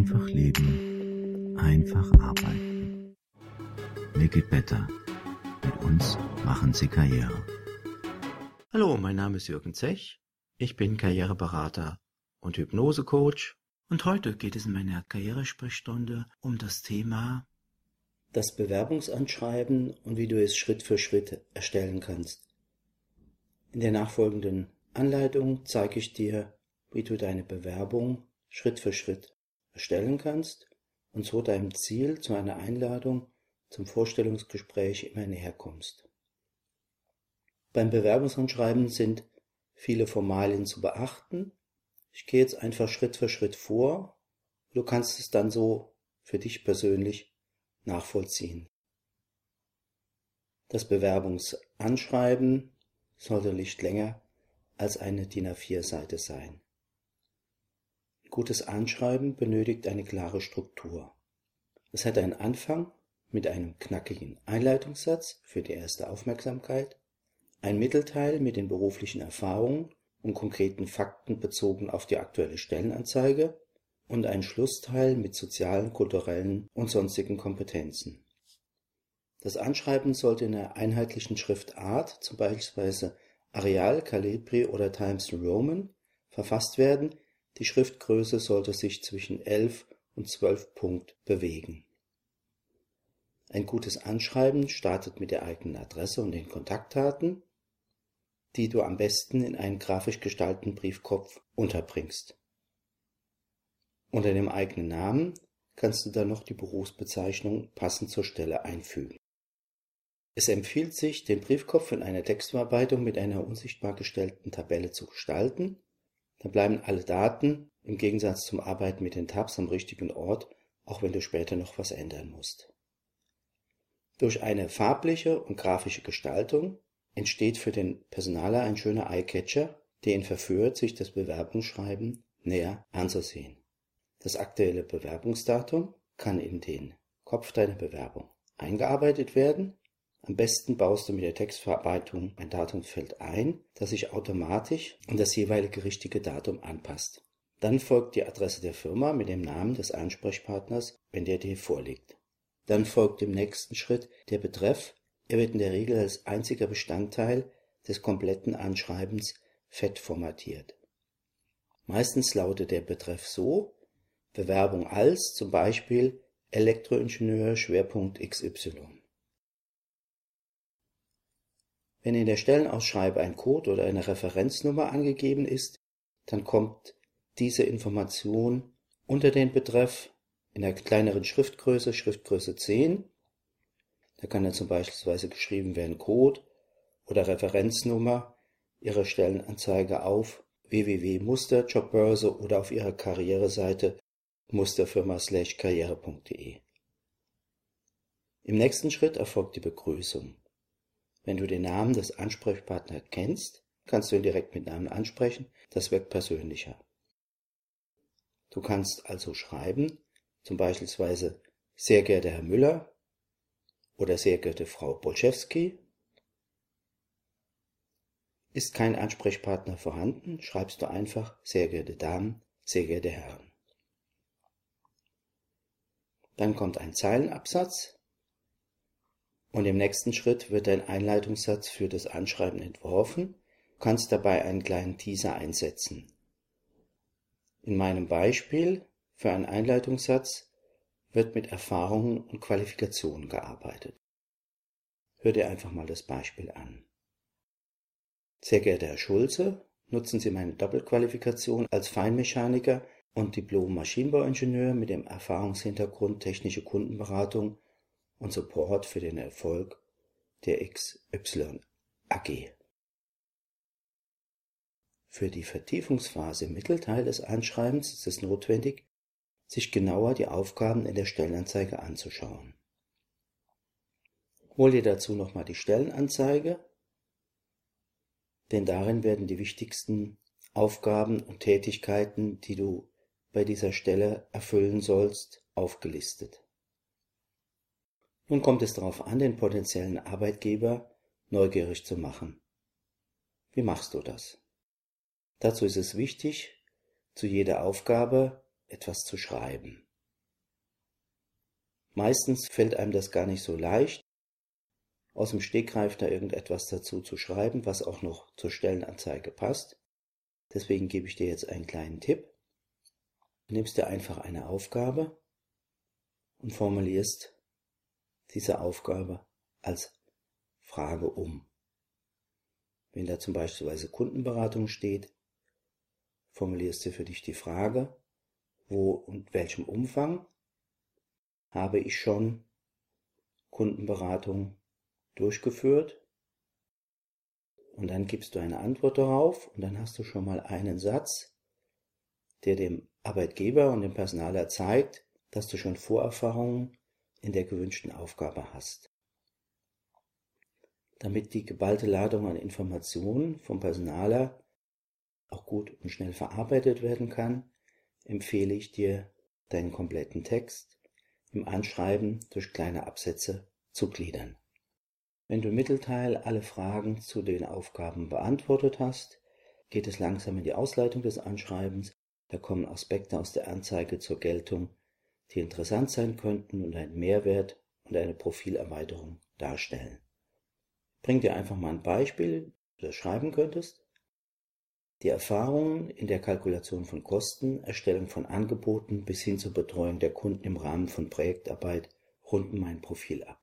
Einfach leben, einfach arbeiten. Make it better. Mit uns machen Sie Karriere. Hallo, mein Name ist Jürgen Zech. Ich bin Karriereberater und Hypnosecoach. Und heute geht es in meiner Karrieresprechstunde um das Thema das Bewerbungsanschreiben und wie du es Schritt für Schritt erstellen kannst. In der nachfolgenden Anleitung zeige ich dir, wie du deine Bewerbung Schritt für Schritt erstellen kannst und so deinem Ziel zu einer Einladung zum Vorstellungsgespräch immer näher kommst. Beim Bewerbungsanschreiben sind viele Formalien zu beachten. Ich gehe jetzt einfach Schritt für Schritt vor. Du kannst es dann so für dich persönlich nachvollziehen. Das Bewerbungsanschreiben sollte nicht länger als eine DIN A4-Seite sein. Gutes Anschreiben benötigt eine klare Struktur. Es hat einen Anfang mit einem knackigen Einleitungssatz für die erste Aufmerksamkeit, ein Mittelteil mit den beruflichen Erfahrungen und konkreten Fakten bezogen auf die aktuelle Stellenanzeige und ein Schlussteil mit sozialen, kulturellen und sonstigen Kompetenzen. Das Anschreiben sollte in einer einheitlichen Schriftart, zum Beispiel Arial, Calibri oder Times Roman, verfasst werden, die Schriftgröße sollte sich zwischen 11 und 12 Punkt bewegen. Ein gutes Anschreiben startet mit der eigenen Adresse und den Kontaktdaten, die du am besten in einen grafisch gestalteten Briefkopf unterbringst. Unter dem eigenen Namen kannst du dann noch die Berufsbezeichnung passend zur Stelle einfügen. Es empfiehlt sich, den Briefkopf in einer Textverarbeitung mit einer unsichtbar gestellten Tabelle zu gestalten da bleiben alle Daten im Gegensatz zum Arbeiten mit den Tabs am richtigen Ort, auch wenn du später noch was ändern musst. Durch eine farbliche und grafische Gestaltung entsteht für den Personaler ein schöner Eyecatcher, der ihn verführt, sich das Bewerbungsschreiben näher anzusehen. Das aktuelle Bewerbungsdatum kann in den Kopf deiner Bewerbung eingearbeitet werden am besten baust du mit der Textverarbeitung ein Datumsfeld ein, das sich automatisch an das jeweilige richtige Datum anpasst. Dann folgt die Adresse der Firma mit dem Namen des Ansprechpartners, wenn der dir vorliegt. Dann folgt im nächsten Schritt der Betreff. Er wird in der Regel als einziger Bestandteil des kompletten Anschreibens fett formatiert. Meistens lautet der Betreff so Bewerbung als zum Beispiel Elektroingenieur Schwerpunkt XY. Wenn in der Stellenausschreibe ein Code oder eine Referenznummer angegeben ist, dann kommt diese Information unter den Betreff in der kleineren Schriftgröße, Schriftgröße 10. Da kann dann zum Beispiel geschrieben werden Code oder Referenznummer Ihrer Stellenanzeige auf www.musterjobbörse oder auf Ihrer Karriereseite musterfirma/karriere.de. Im nächsten Schritt erfolgt die Begrüßung. Wenn du den Namen des Ansprechpartners kennst, kannst du ihn direkt mit Namen ansprechen, das wirkt persönlicher. Du kannst also schreiben, zum Beispiel sehr geehrter Herr Müller oder sehr geehrte Frau Bolschewski. Ist kein Ansprechpartner vorhanden, schreibst du einfach sehr geehrte Damen, sehr geehrte Herren. Dann kommt ein Zeilenabsatz, und im nächsten Schritt wird ein Einleitungssatz für das Anschreiben entworfen. Du kannst dabei einen kleinen Teaser einsetzen. In meinem Beispiel für einen Einleitungssatz wird mit Erfahrungen und Qualifikationen gearbeitet. Hör dir einfach mal das Beispiel an. Sehr geehrter Herr Schulze, nutzen Sie meine Doppelqualifikation als Feinmechaniker und Diplom-Maschinenbauingenieur mit dem Erfahrungshintergrund technische Kundenberatung und Support für den Erfolg der XY AG. Für die Vertiefungsphase im Mittelteil des Anschreibens ist es notwendig, sich genauer die Aufgaben in der Stellenanzeige anzuschauen. Hol dir dazu nochmal die Stellenanzeige, denn darin werden die wichtigsten Aufgaben und Tätigkeiten, die du bei dieser Stelle erfüllen sollst, aufgelistet. Nun kommt es darauf an, den potenziellen Arbeitgeber neugierig zu machen. Wie machst du das? Dazu ist es wichtig, zu jeder Aufgabe etwas zu schreiben. Meistens fällt einem das gar nicht so leicht, aus dem Stegreif da irgendetwas dazu zu schreiben, was auch noch zur Stellenanzeige passt. Deswegen gebe ich dir jetzt einen kleinen Tipp. Du nimmst dir einfach eine Aufgabe und formulierst diese Aufgabe als Frage um. Wenn da zum Beispiel Kundenberatung steht, formulierst du für dich die Frage, wo und welchem Umfang habe ich schon Kundenberatung durchgeführt und dann gibst du eine Antwort darauf und dann hast du schon mal einen Satz, der dem Arbeitgeber und dem Personaler zeigt, dass du schon Vorerfahrungen in der gewünschten Aufgabe hast. Damit die geballte Ladung an Informationen vom Personaler auch gut und schnell verarbeitet werden kann, empfehle ich dir, deinen kompletten Text im Anschreiben durch kleine Absätze zu gliedern. Wenn du im Mittelteil alle Fragen zu den Aufgaben beantwortet hast, geht es langsam in die Ausleitung des Anschreibens. Da kommen Aspekte aus der Anzeige zur Geltung, die interessant sein könnten und einen Mehrwert und eine Profilerweiterung darstellen. Bring dir einfach mal ein Beispiel, wie du das schreiben könntest. Die Erfahrungen in der Kalkulation von Kosten, Erstellung von Angeboten bis hin zur Betreuung der Kunden im Rahmen von Projektarbeit runden mein Profil ab.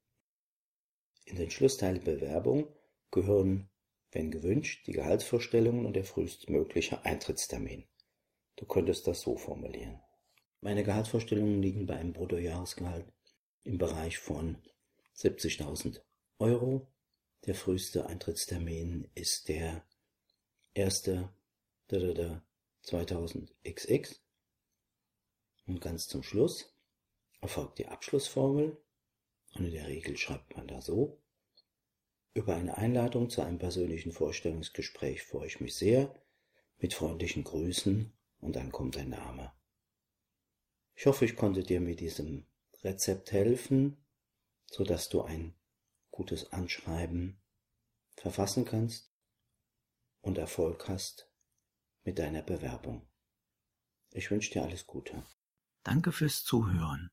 In den Schlussteil Bewerbung gehören, wenn gewünscht, die Gehaltsvorstellungen und der frühestmögliche Eintrittstermin. Du könntest das so formulieren. Meine Gehaltsvorstellungen liegen bei einem Bruttojahresgehalt im Bereich von 70.000 Euro. Der früheste Eintrittstermin ist der 1. 2000XX. Und ganz zum Schluss erfolgt die Abschlussformel und in der Regel schreibt man da so. Über eine Einladung zu einem persönlichen Vorstellungsgespräch freue ich mich sehr. Mit freundlichen Grüßen und dann kommt dein Name. Ich hoffe, ich konnte dir mit diesem Rezept helfen, so dass du ein gutes Anschreiben verfassen kannst und Erfolg hast mit deiner Bewerbung. Ich wünsche dir alles Gute. Danke fürs Zuhören.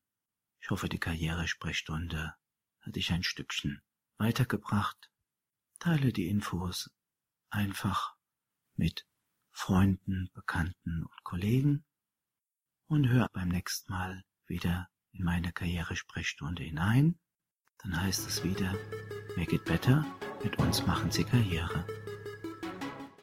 Ich hoffe, die Karrieresprechstunde hat dich ein Stückchen weitergebracht. Teile die Infos einfach mit Freunden, Bekannten und Kollegen und hör beim nächsten Mal wieder in meine Karrieresprechstunde hinein. Dann heißt es wieder, Make it better, mit uns machen Sie Karriere.